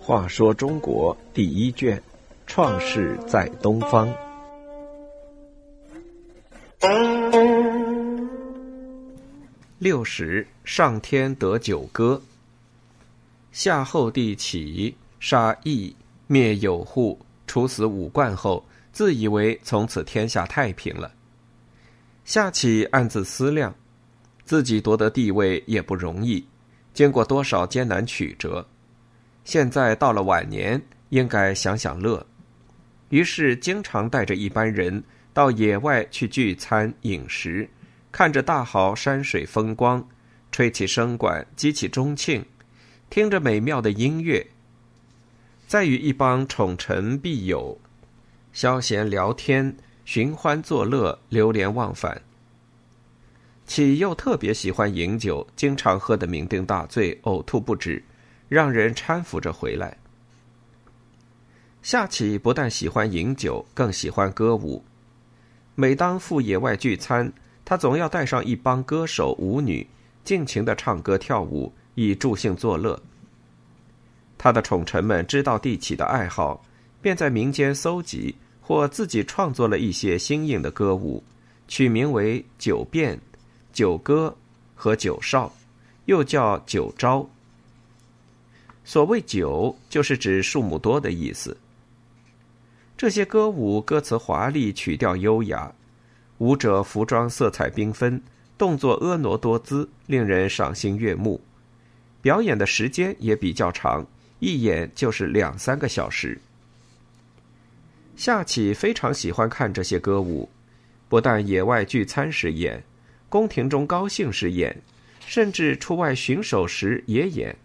话说中国第一卷，创世在东方。六十，上天得九歌。夏后帝起，杀羿，灭有户，处死五冠后，自以为从此天下太平了。夏启暗自思量，自己夺得地位也不容易，经过多少艰难曲折，现在到了晚年，应该享享乐。于是经常带着一班人到野外去聚餐饮食。看着大好山水风光，吹起笙管，击起钟磬，听着美妙的音乐，再与一帮宠臣婢友消闲聊天、寻欢作乐、流连忘返。启又特别喜欢饮酒，经常喝得酩酊大醉、呕吐不止，让人搀扶着回来。夏启不但喜欢饮酒，更喜欢歌舞。每当赴野外聚餐，他总要带上一帮歌手舞女，尽情的唱歌跳舞，以助兴作乐。他的宠臣们知道帝启的爱好，便在民间搜集或自己创作了一些新颖的歌舞，取名为《九变》《九歌》和《九少》，又叫《九招》。所谓“九”，就是指数目多的意思。这些歌舞歌词华丽，曲调优雅。舞者服装色彩缤纷，动作婀娜多姿，令人赏心悦目。表演的时间也比较长，一演就是两三个小时。夏启非常喜欢看这些歌舞，不但野外聚餐时演，宫廷中高兴时演，甚至出外巡守时也演。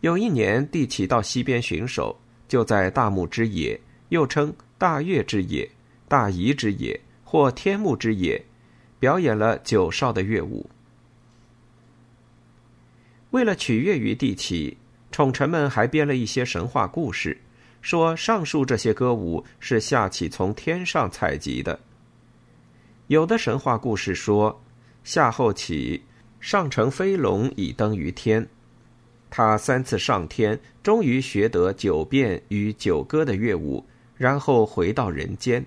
有一年，帝启到西边巡守，就在大木之野，又称大月之野。大夷之野或天目之野，表演了九少的乐舞。为了取悦于帝启，宠臣们还编了一些神话故事，说上述这些歌舞是夏启从天上采集的。有的神话故事说，夏后启上乘飞龙以登于天，他三次上天，终于学得九变与九歌的乐舞，然后回到人间。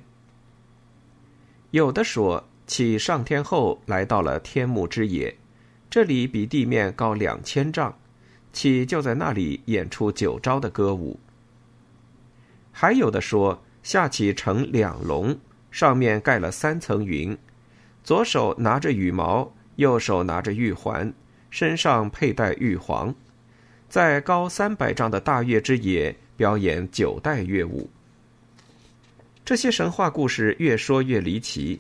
有的说，启上天后来到了天目之野，这里比地面高两千丈，启就在那里演出九招的歌舞。还有的说，夏启乘两龙，上面盖了三层云，左手拿着羽毛，右手拿着玉环，身上佩戴玉皇，在高三百丈的大月之野表演九代乐舞。这些神话故事越说越离奇，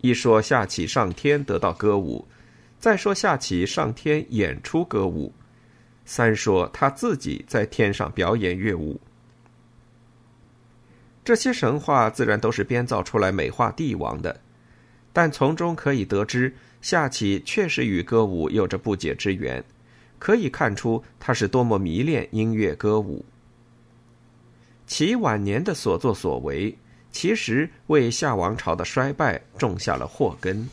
一说夏启上天得到歌舞，再说夏启上天演出歌舞，三说他自己在天上表演乐舞。这些神话自然都是编造出来美化帝王的。但从中可以得知夏启确实与歌舞有着不解之缘可以看出他是多么迷恋音乐歌舞。其晚年的所作所为其实为夏王朝的衰败种下了祸根。